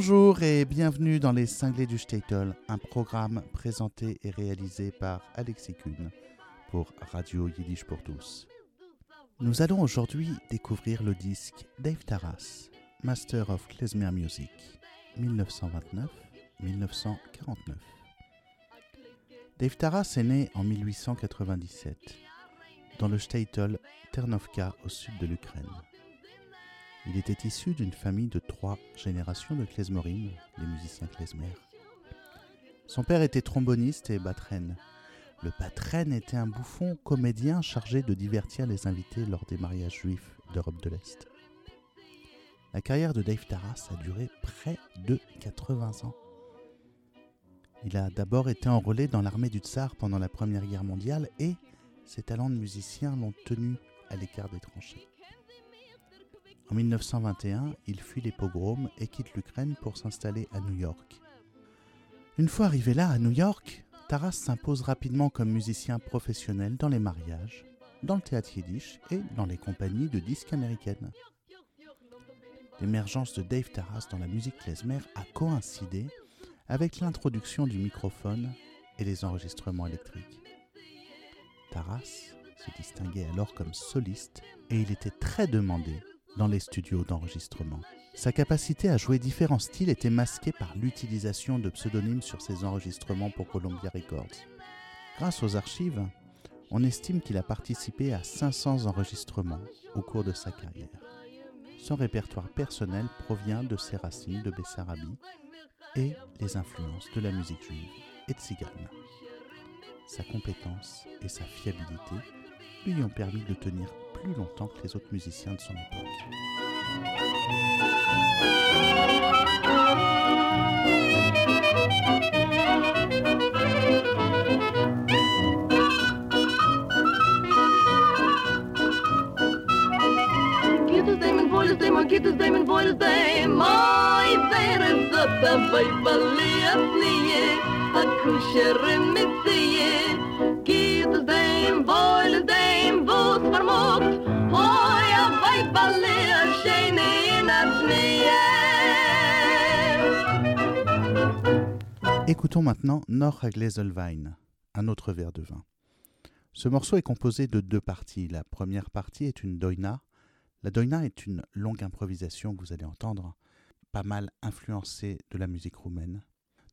Bonjour et bienvenue dans Les Cinglés du Statel, un programme présenté et réalisé par Alexis Kuhn pour Radio Yiddish pour tous. Nous allons aujourd'hui découvrir le disque Dave Taras, Master of Klezmer Music, 1929-1949. Dave Taras est né en 1897 dans le Statel Ternovka au sud de l'Ukraine. Il était issu d'une famille de trois générations de klezmorim, les musiciens klezmer. Son père était tromboniste et batren. Le batren était un bouffon comédien chargé de divertir les invités lors des mariages juifs d'Europe de l'Est. La carrière de Dave Taras a duré près de 80 ans. Il a d'abord été enrôlé dans l'armée du tsar pendant la Première Guerre mondiale et ses talents de musicien l'ont tenu à l'écart des tranchées. En 1921, il fuit les pogroms et quitte l'Ukraine pour s'installer à New York. Une fois arrivé là, à New York, Taras s'impose rapidement comme musicien professionnel dans les mariages, dans le théâtre yiddish et dans les compagnies de disques américaines. L'émergence de Dave Taras dans la musique klezmer a coïncidé avec l'introduction du microphone et les enregistrements électriques. Taras se distinguait alors comme soliste et il était très demandé dans les studios d'enregistrement. Sa capacité à jouer différents styles était masquée par l'utilisation de pseudonymes sur ses enregistrements pour Columbia Records. Grâce aux archives, on estime qu'il a participé à 500 enregistrements au cours de sa carrière. Son répertoire personnel provient de ses racines de Bessarabie et les influences de la musique juive et de Tzigane. Sa compétence et sa fiabilité lui ont permis de tenir plus longtemps que les autres musiciens de son époque. Écoutons maintenant Noch a Gläselwein, un autre verre de vin. Ce morceau est composé de deux parties. La première partie est une doina. La doina est une longue improvisation que vous allez entendre, pas mal influencée de la musique roumaine.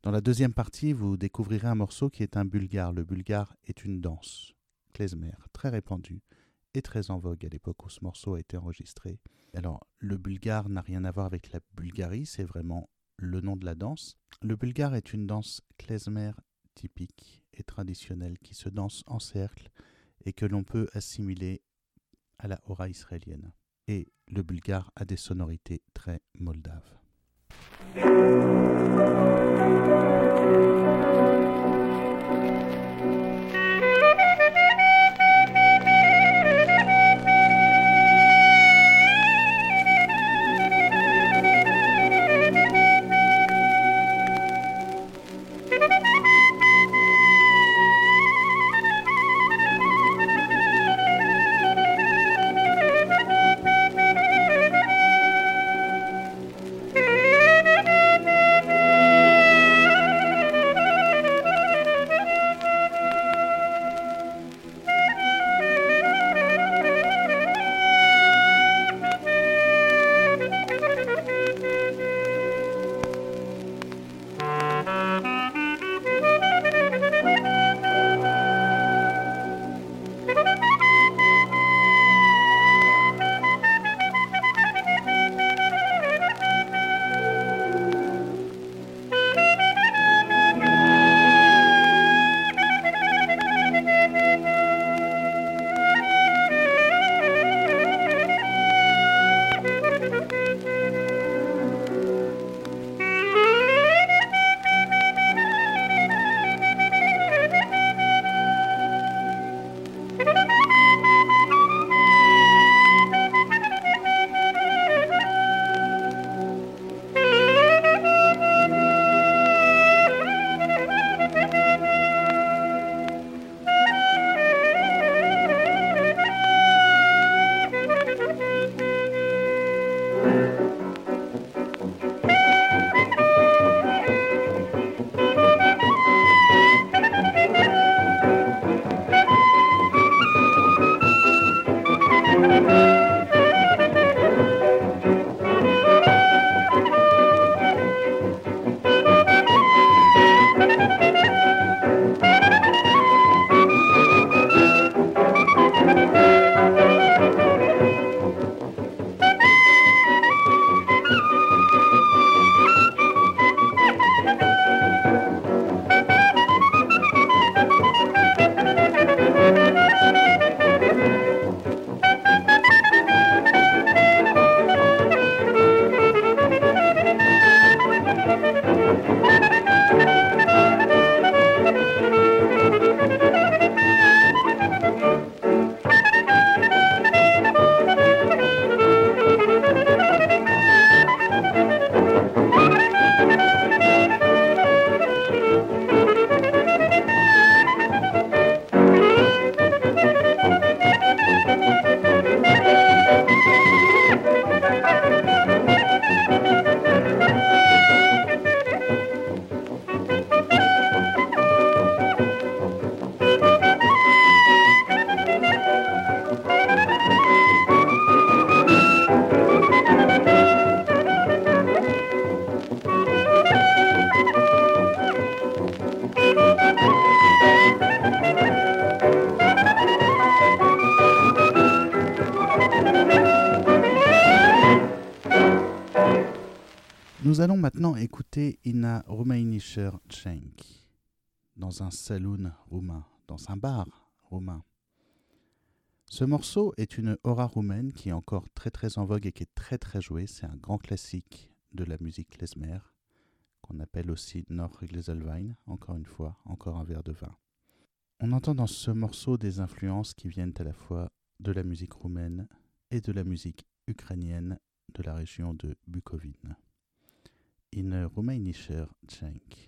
Dans la deuxième partie, vous découvrirez un morceau qui est un bulgare. Le bulgare est une danse, klezmer, très répandue et très en vogue à l'époque où ce morceau a été enregistré. Alors, le bulgare n'a rien à voir avec la Bulgarie, c'est vraiment le nom de la danse. Le bulgare est une danse klezmer typique et traditionnelle qui se danse en cercle et que l'on peut assimiler à la hora israélienne. Et le bulgare a des sonorités très moldaves. Thank you. Nous allons maintenant écouter Ina Rumainischer Cenk dans un saloon roumain, dans un bar roumain. Ce morceau est une aura roumaine qui est encore très très en vogue et qui est très très jouée. C'est un grand classique de la musique klezmer qu'on appelle aussi Norgleselwein, encore une fois, encore un verre de vin. On entend dans ce morceau des influences qui viennent à la fois de la musique roumaine et de la musique ukrainienne de la région de Bukovine. In Rumainischer Cenk.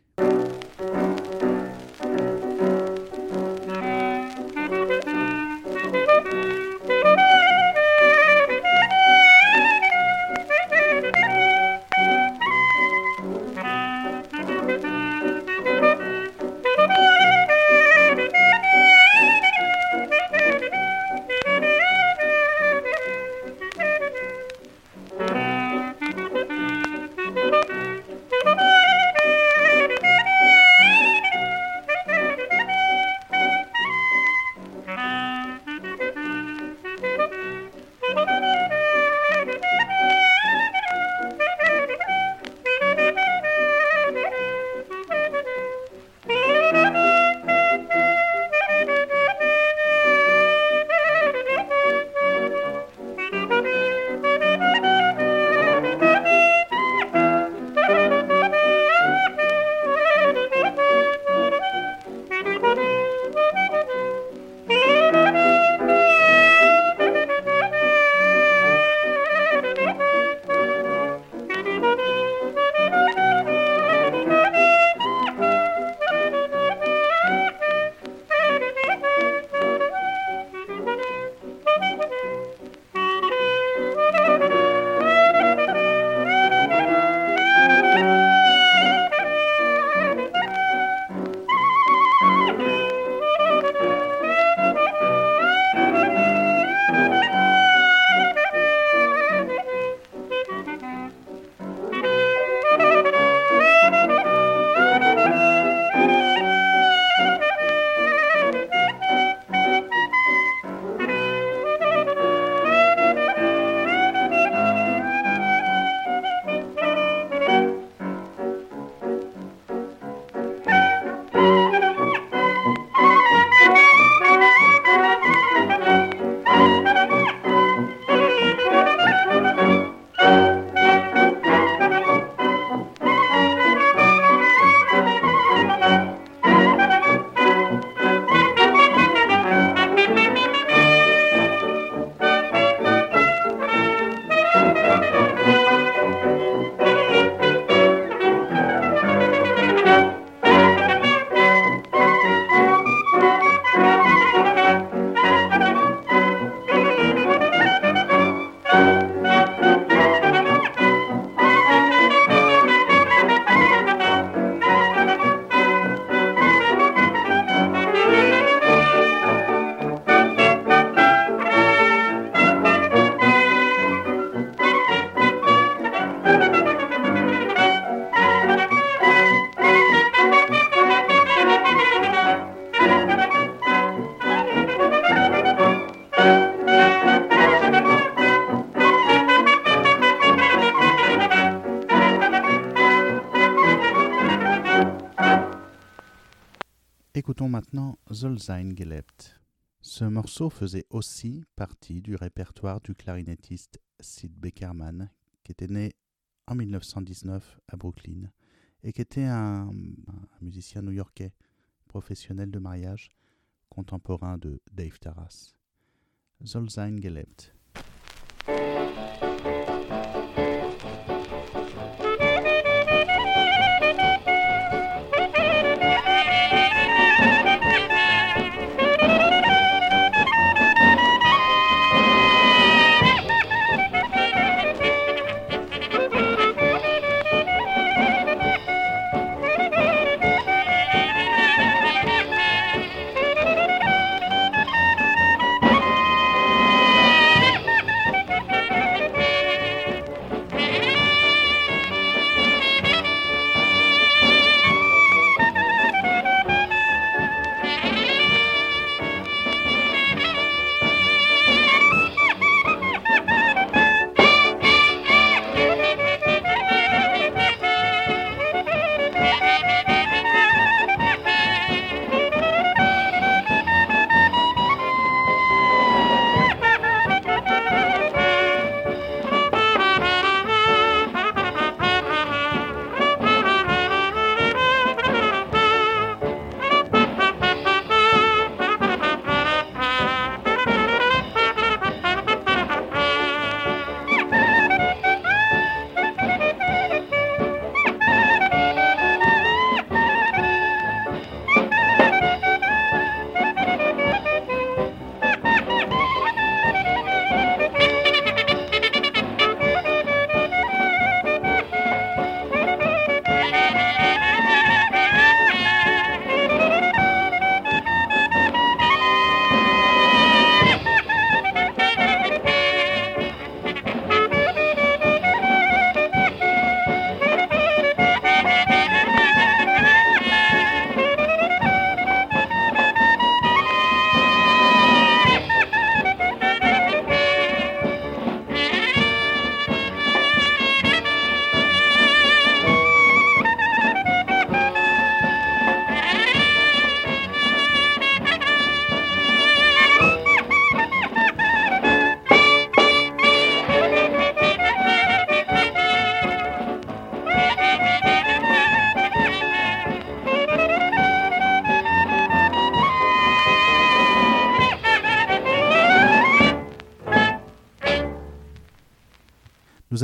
Maintenant Zolzain gelebt. Ce morceau faisait aussi partie du répertoire du clarinettiste Sid Beckerman, qui était né en 1919 à Brooklyn et qui était un, musicien new-yorkais, professionnel de mariage, contemporain de Dave Taras. Zolzain gelebt.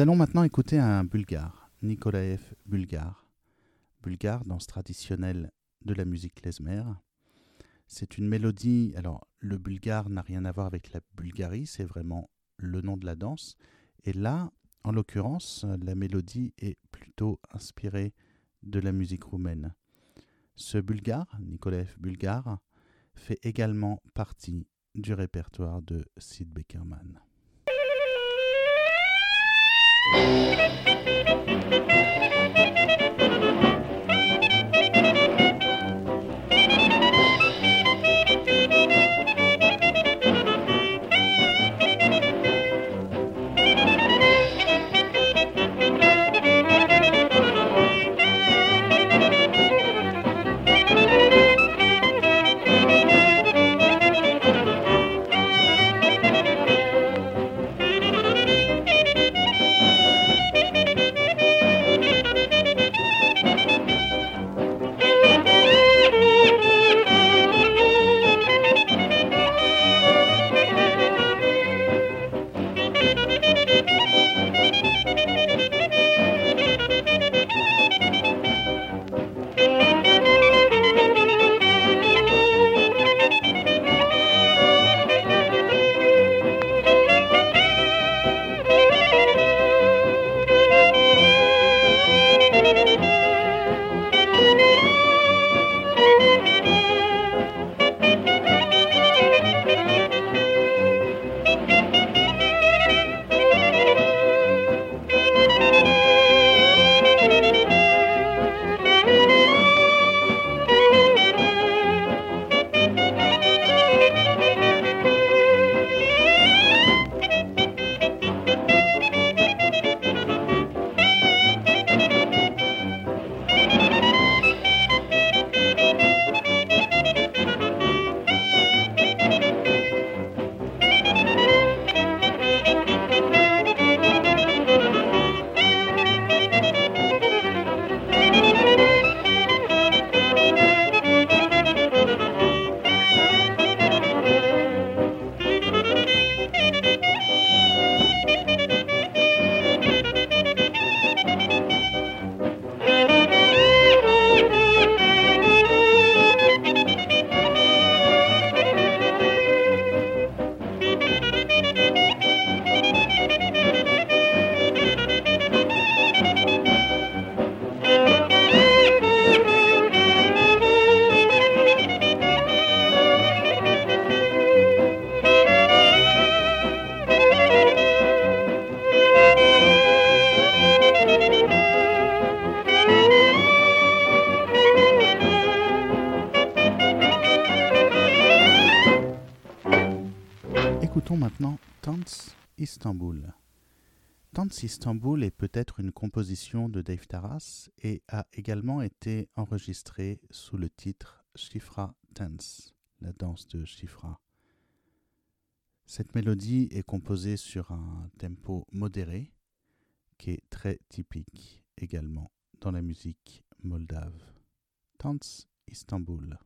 Allons maintenant écouter un bulgare, Nikolaev Bulgare. Bulgare, danse traditionnelle de la musique klezmer. C'est une mélodie. Alors, le bulgare n'a rien à voir avec la Bulgarie, c'est vraiment le nom de la danse. Et là, en l'occurrence, la mélodie est plutôt inspirée de la musique roumaine. Ce bulgare, Nikolaev Bulgare, fait également partie du répertoire de Sid Beckerman. Istanbul. Tanz Istanbul est peut-être une composition de Dave Taras et a également été enregistrée sous le titre Shifra Dance, la danse de Shifra. Cette mélodie est composée sur un tempo modéré qui est très typique également dans la musique moldave. Tanz Istanbul.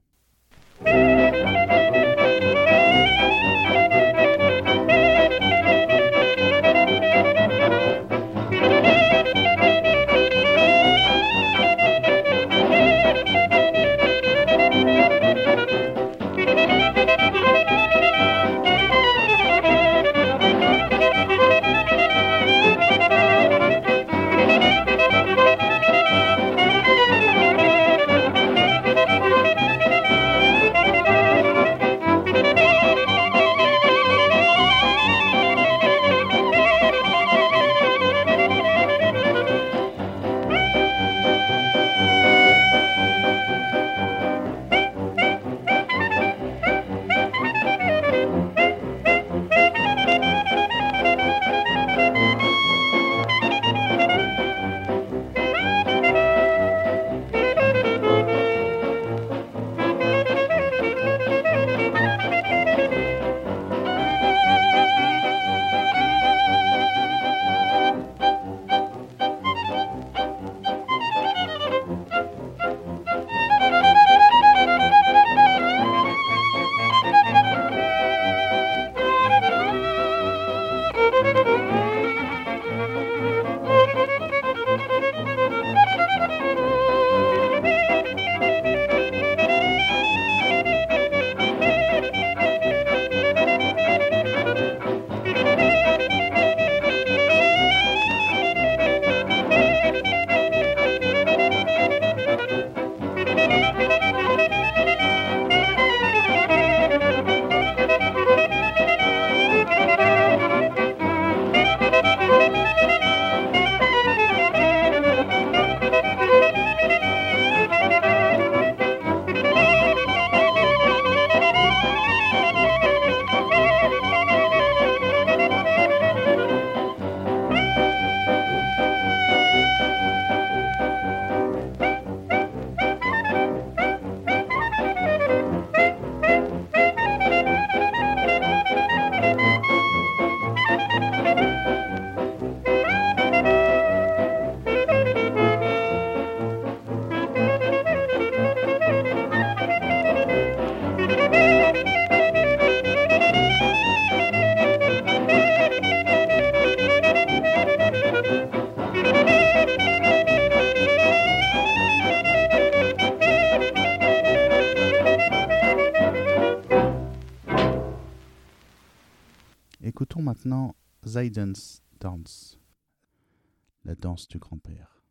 Zaiden's Dance, la danse du grand-père.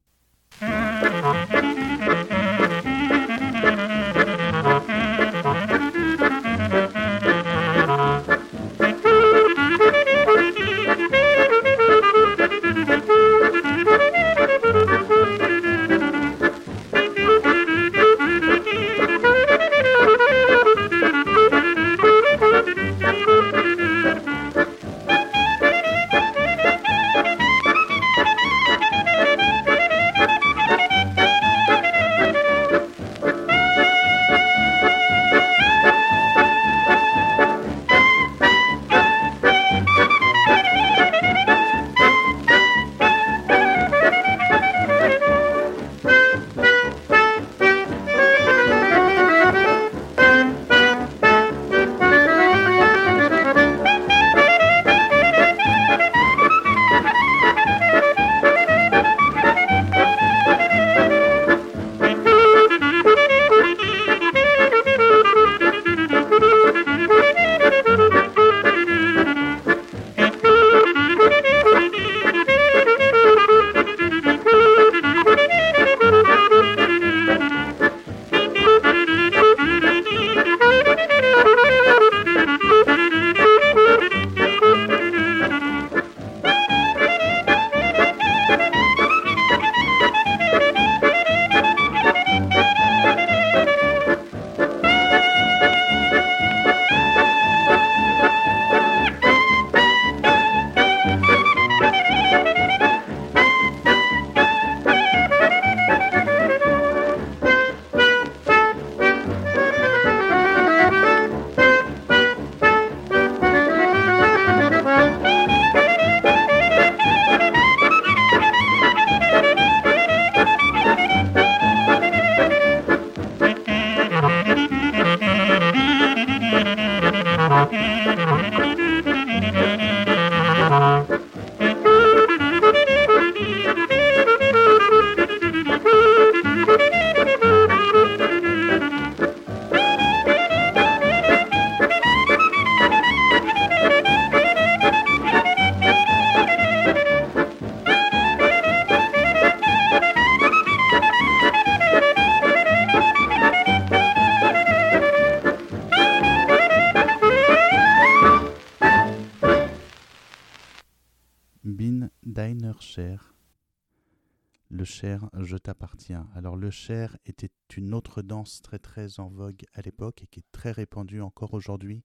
T'appartiens. Alors le Cher était une autre danse très très en vogue à l'époque et qui est très répandue encore aujourd'hui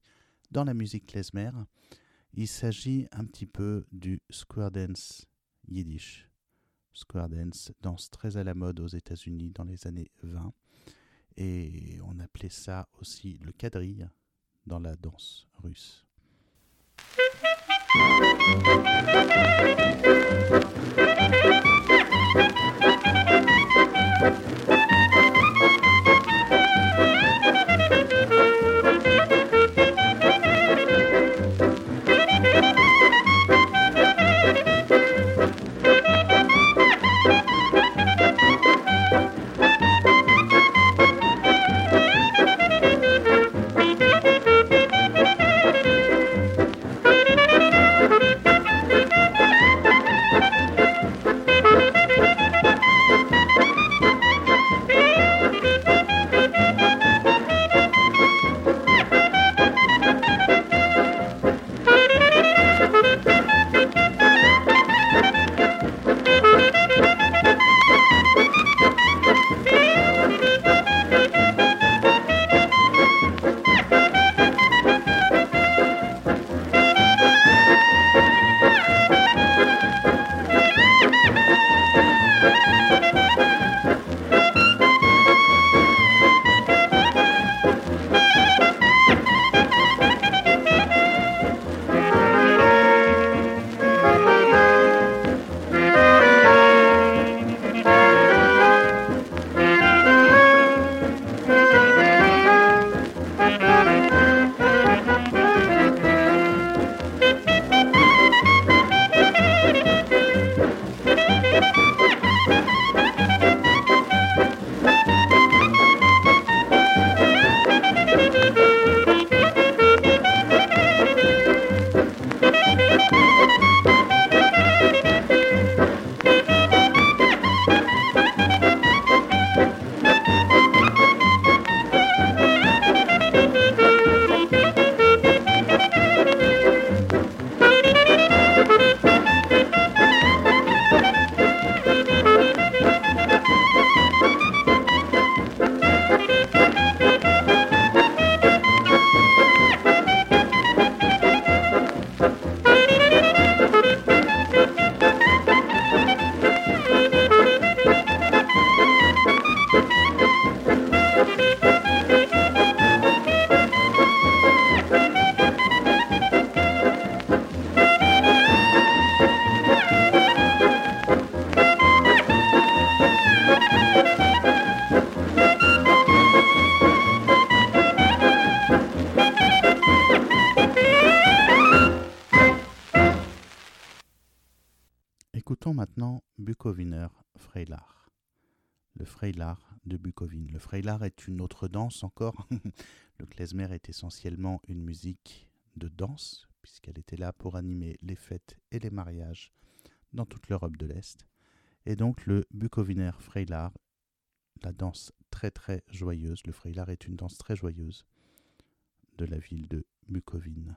dans la musique klezmer. Il s'agit un petit peu du square dance yiddish. Square dance, danse très à la mode aux États-Unis dans les années 20. Et on appelait ça aussi le quadrille dans la danse russe. Freilar est une autre danse encore. le klezmer est essentiellement une musique de danse, puisqu'elle était là pour animer les fêtes et les mariages dans toute l'Europe de l'Est. Et donc le Bukowiner Freilar, la danse très très joyeuse. Le Freilar est une danse très joyeuse de la ville de Bukovine.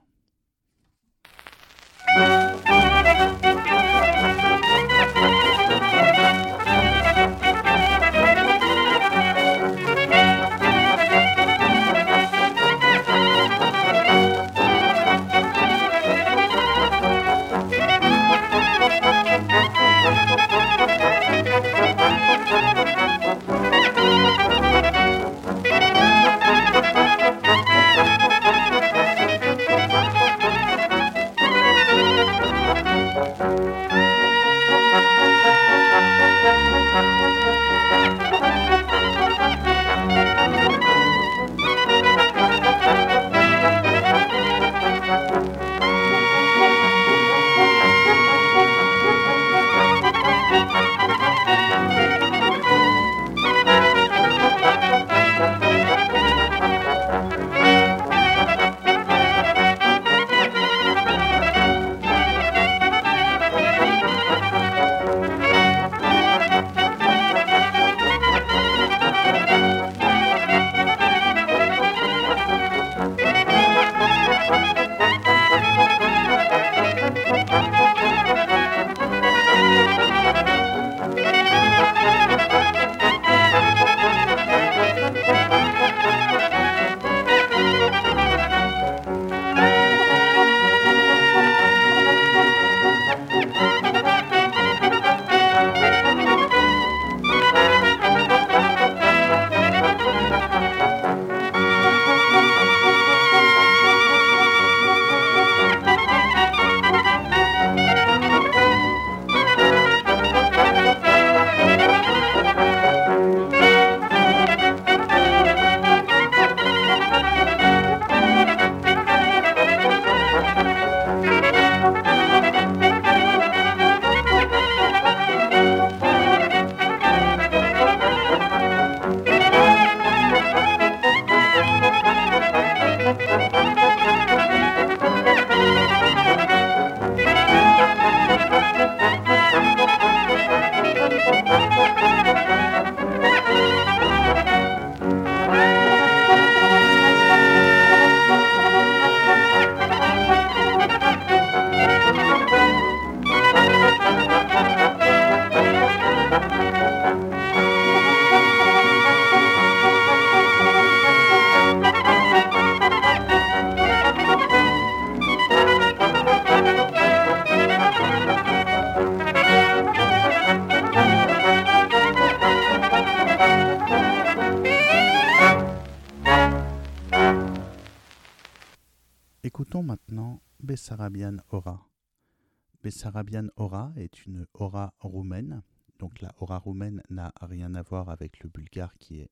Bessarabian Aura est une aura roumaine. Donc la aura roumaine n'a rien à voir avec le bulgare qui est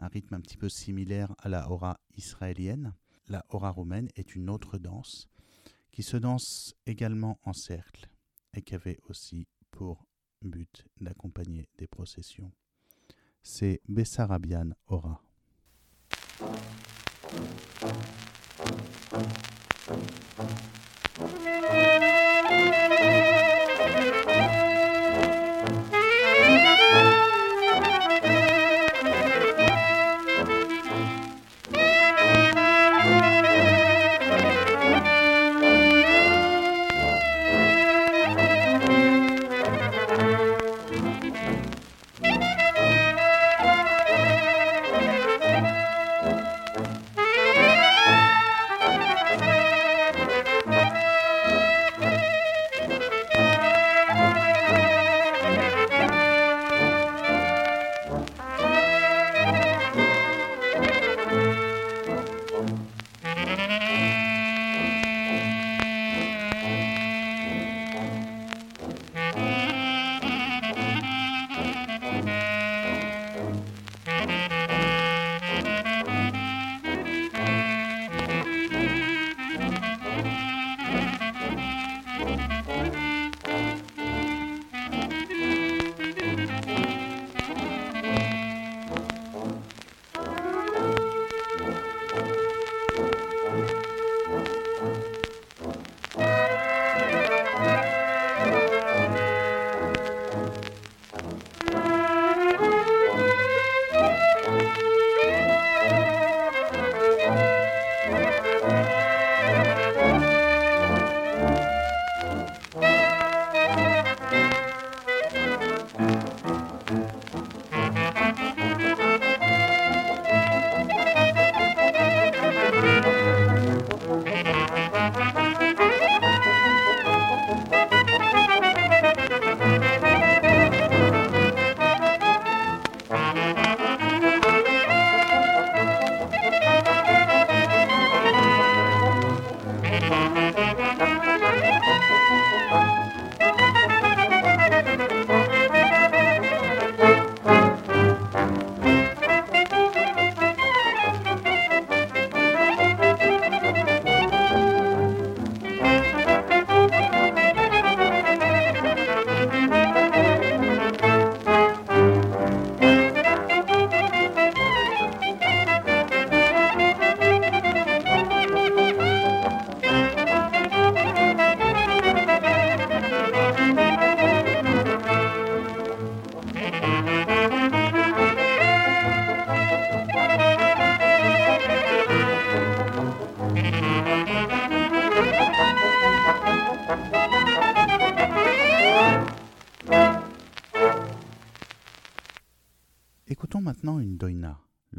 un rythme un petit peu similaire à la aura israélienne. La aura roumaine est une autre danse qui se danse également en cercle et qui avait aussi pour but d'accompagner des processions. C'est Bessarabian Aura.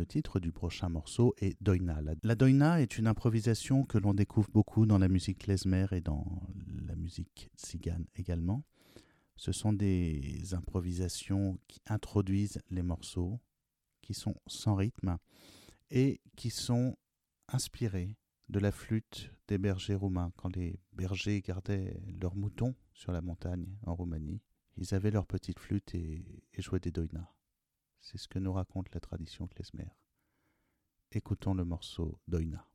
Titre du prochain morceau est Doina. La, doina est une improvisation que l'on découvre beaucoup dans la musique klezmer et dans la musique tzigane également. Ce sont des improvisations qui introduisent les morceaux, qui sont sans rythme et qui sont inspirées de la flûte des bergers roumains. Quand les bergers gardaient leurs moutons sur la montagne en Roumanie, ils avaient leur petite flûte et, et jouaient des doinas. C'est ce que nous raconte la tradition klezmer. Écoutons le morceau Doina.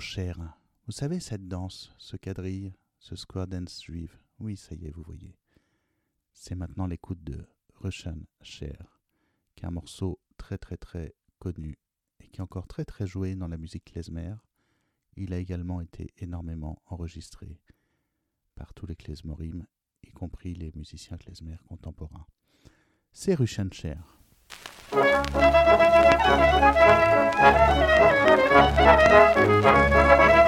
Cher. Vous savez cette danse, ce quadrille, ce square dance juive? Oui, ça y est, vous voyez. C'est maintenant l'écoute de Russian Cher, qui est un morceau très très très connu et qui est encore très très joué dans la musique klezmer. Il a également été énormément enregistré par tous les klezmorim, y compris les musiciens klezmer contemporains. C'est Russian Cher. Thank you.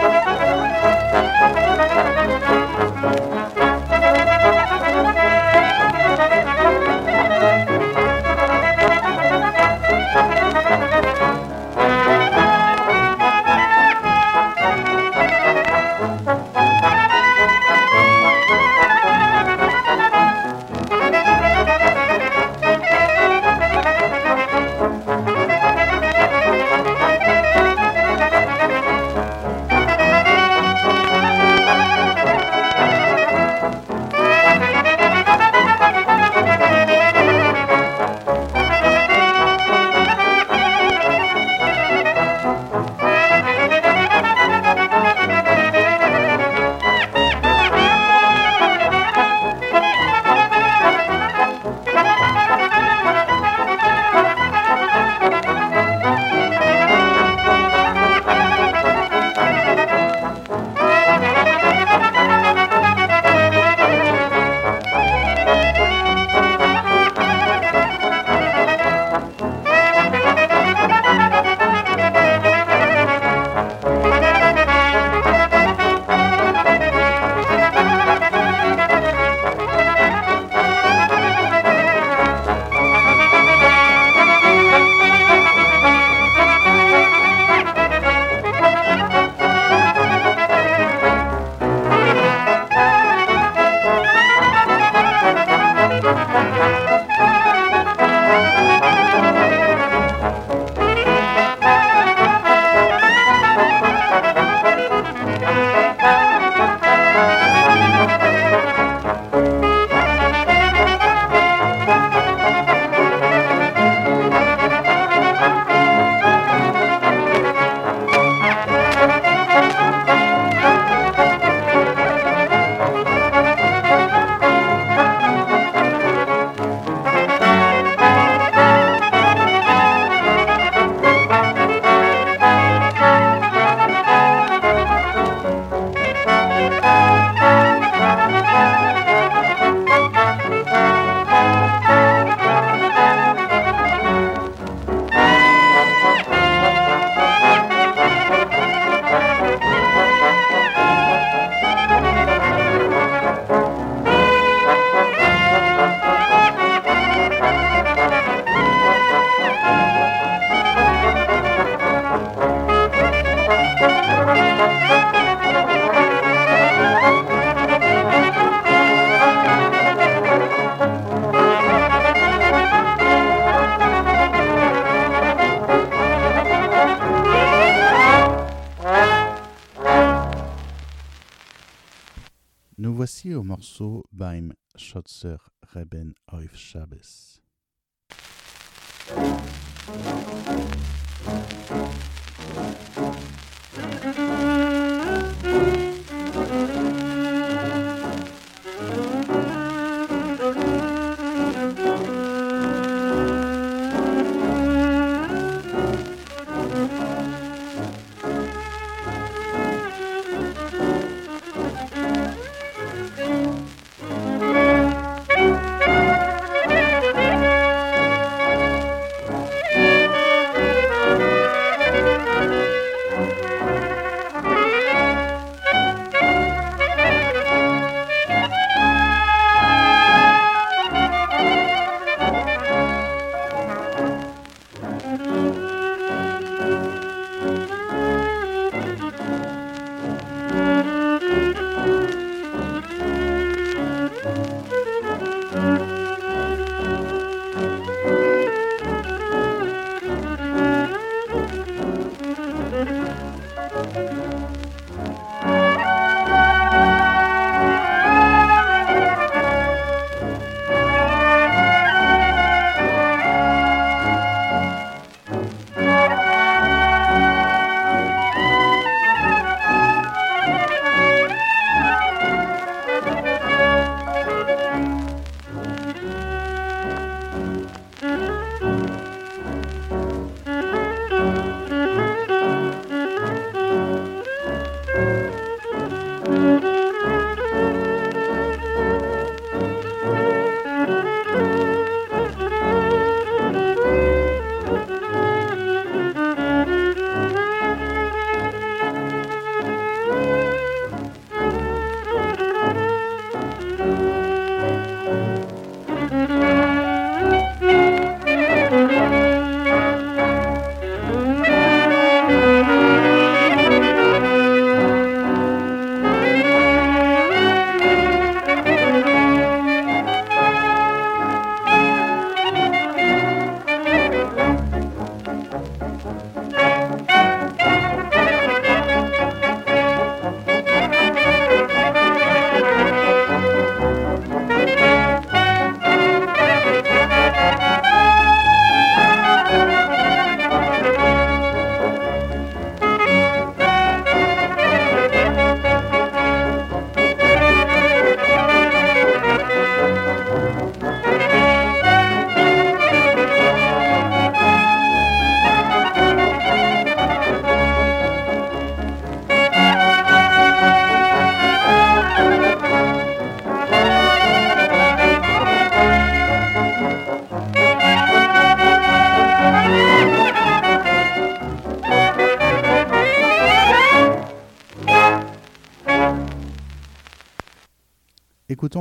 Schotzer Reben auf Shabbos.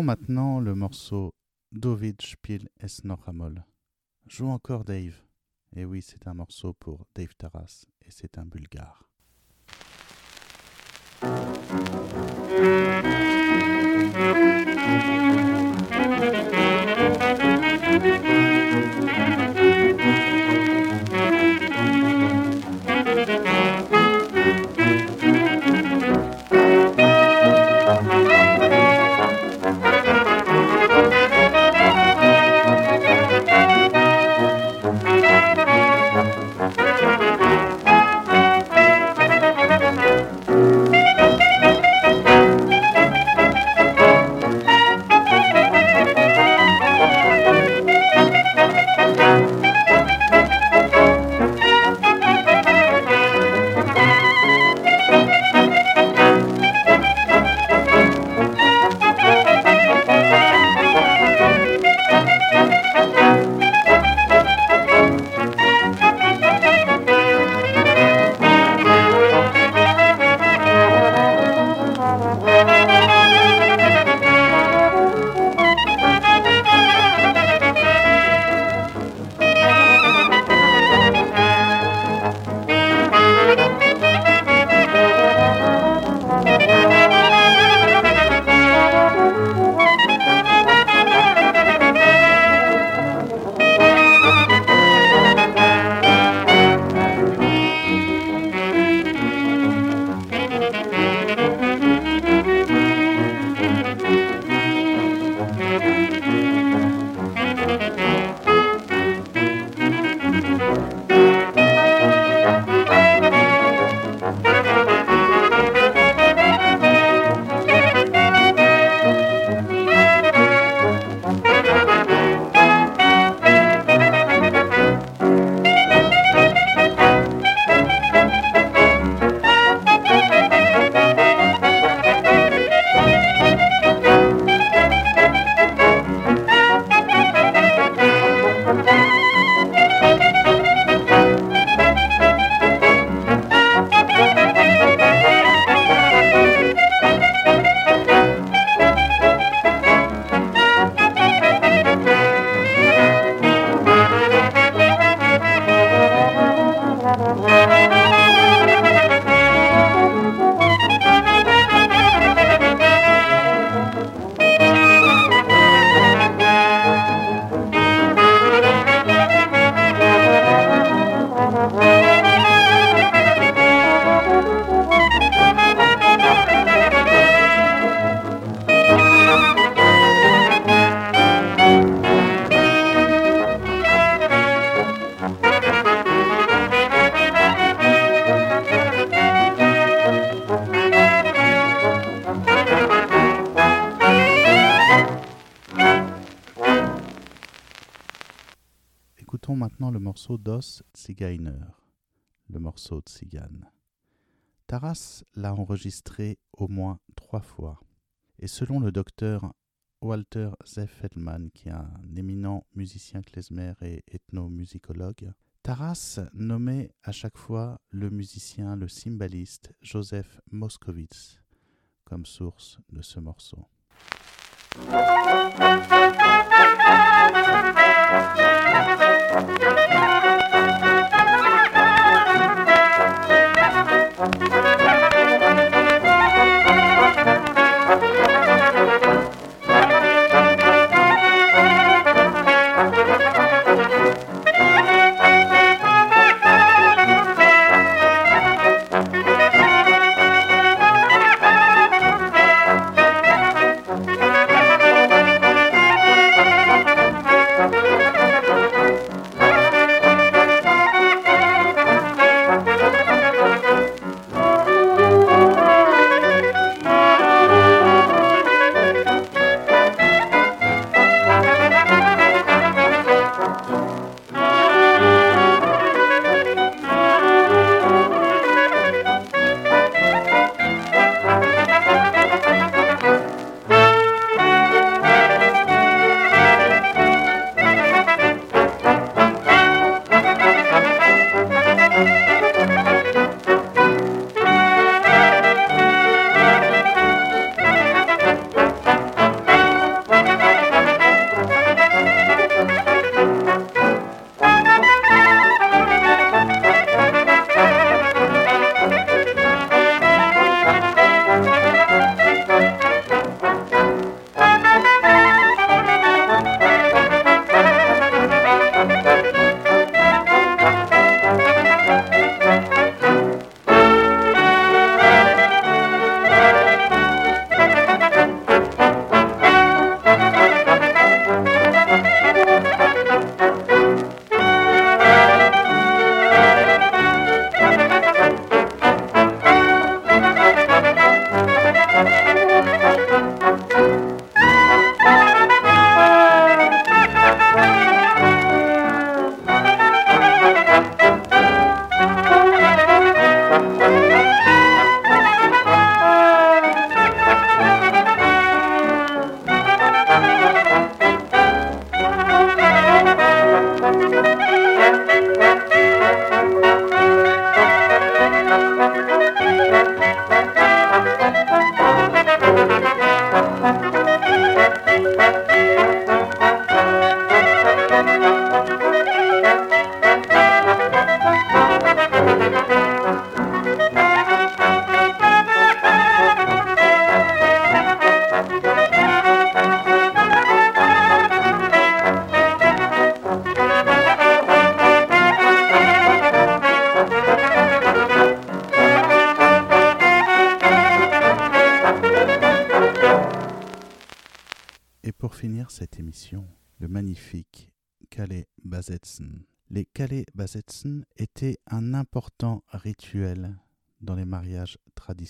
Maintenant le morceau David Spiel es noch. Joue encore Dave. Et oui, c'est un morceau pour Dave Taras et c'est un bulgare. Dos Zigeiner, le morceau de. Taras l'a enregistré au moins trois fois. Et selon le docteur Walter Zeffelman, qui est un éminent musicien klezmer et ethnomusicologue, Taras nommait à chaque fois le musicien, le cymbaliste Joseph Moskowitz comme source de ce morceau.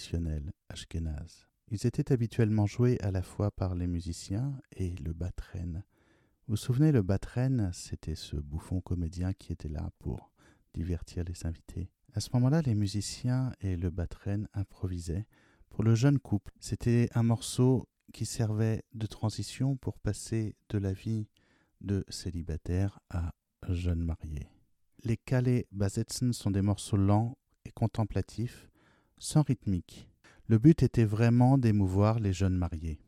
Traditionnels ashkénazes. Ils étaient habituellement joués à la fois par les musiciens et le batren. Vous vous souvenez, le batren, c'était ce bouffon comédien qui était là pour divertir les invités. À ce moment-là, les musiciens et le batren improvisaient. Pour le jeune couple, c'était un morceau qui servait de transition pour passer de la vie de célibataire à jeune marié. Les Calais Basetzen sont des morceaux lents et contemplatifs, sans rythmique. Le but était vraiment d'émouvoir les jeunes mariés.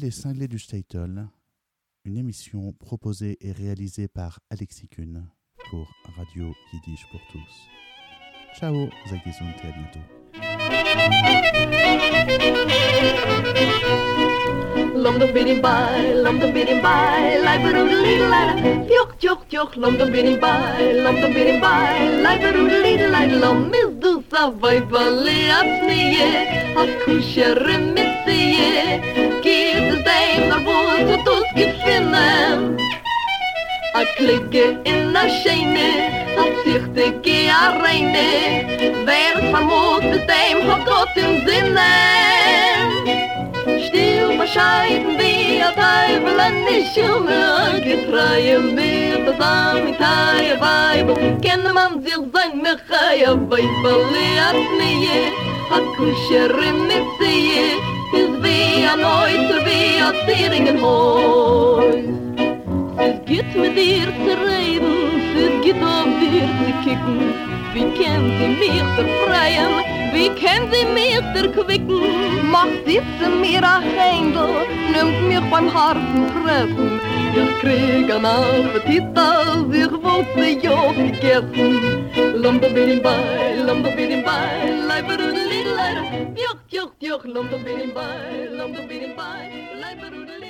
Les Cinglés du Statel, une émission proposée et réalisée par Alexis Kuhn pour Radio Yiddish pour tous. Ciao, gesund et à bientôt. Klicke in a scheine, a zichte ge a reine, wer vermut bis dem hat Gott im Sinne. Stil bescheiden wie a Teufel an die Schuhe Getreue mit das Amitaya Weibel Kenne man sich sein Mechaya Weibel Leat Nie Hat Kusher mit Sie Is wie a Neuter wie a Zieringen Häus Es geht mit dir zu reden Es geht auf dir zu kicken. Wie kennt sie mich befreien? Wie kennt sie mich erquicken Mach sitze mir a Händel Nimmt mich beim harten Treffen. Ich krieg an Appetit Als ich wollte ja gegessen Lomba bidim bei, lomba bidim bei Leiberudelid leider Joch, joch, joch Lomba bidim bei, lomba bidim bei Leiberudelid leider Lom mis du so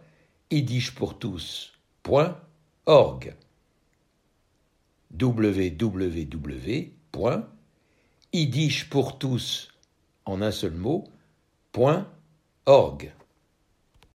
www.yiddishpourtous.org www.yiddishpourtous en un seul mot, point.